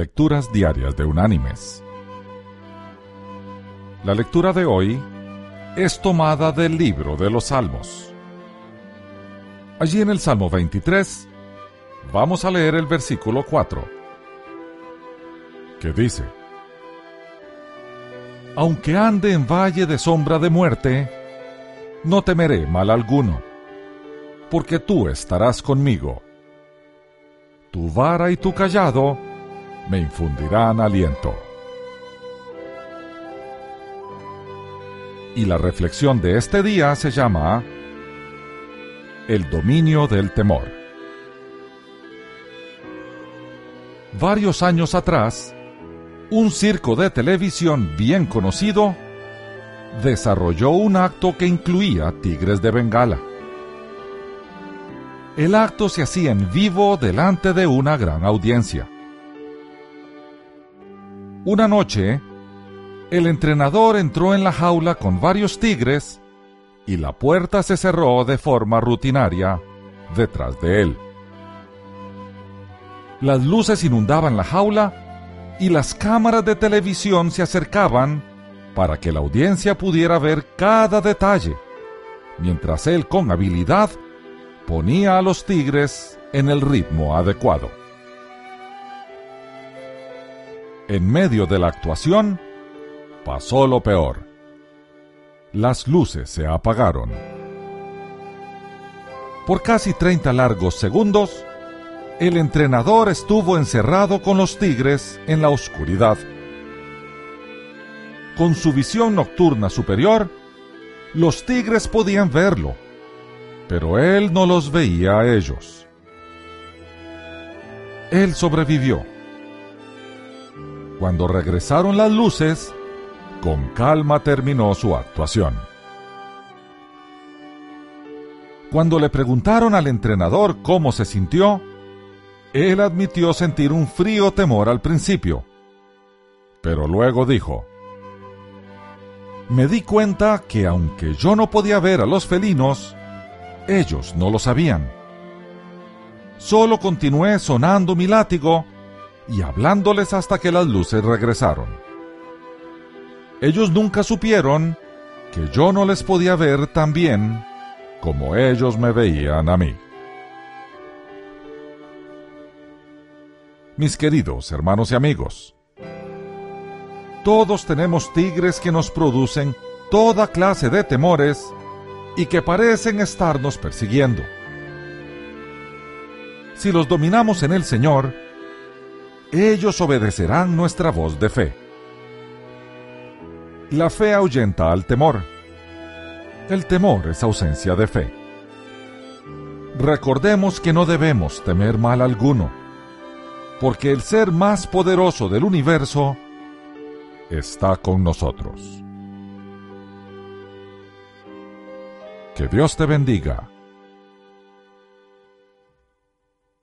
Lecturas Diarias de Unánimes. La lectura de hoy es tomada del libro de los Salmos. Allí en el Salmo 23 vamos a leer el versículo 4, que dice, Aunque ande en valle de sombra de muerte, no temeré mal alguno, porque tú estarás conmigo. Tu vara y tu callado me infundirán aliento. Y la reflexión de este día se llama El dominio del temor. Varios años atrás, un circo de televisión bien conocido desarrolló un acto que incluía tigres de Bengala. El acto se hacía en vivo delante de una gran audiencia. Una noche, el entrenador entró en la jaula con varios tigres y la puerta se cerró de forma rutinaria detrás de él. Las luces inundaban la jaula y las cámaras de televisión se acercaban para que la audiencia pudiera ver cada detalle, mientras él con habilidad ponía a los tigres en el ritmo adecuado. En medio de la actuación, pasó lo peor. Las luces se apagaron. Por casi 30 largos segundos, el entrenador estuvo encerrado con los tigres en la oscuridad con su visión nocturna superior, los tigres podían verlo, pero él no los veía a ellos. Él sobrevivió. Cuando regresaron las luces, con calma terminó su actuación. Cuando le preguntaron al entrenador cómo se sintió, él admitió sentir un frío temor al principio, pero luego dijo, me di cuenta que aunque yo no podía ver a los felinos, ellos no lo sabían. Solo continué sonando mi látigo y hablándoles hasta que las luces regresaron. Ellos nunca supieron que yo no les podía ver tan bien como ellos me veían a mí. Mis queridos hermanos y amigos, todos tenemos tigres que nos producen toda clase de temores y que parecen estarnos persiguiendo. Si los dominamos en el Señor, ellos obedecerán nuestra voz de fe. La fe ahuyenta al temor. El temor es ausencia de fe. Recordemos que no debemos temer mal alguno, porque el ser más poderoso del universo está con nosotros. Que Dios te bendiga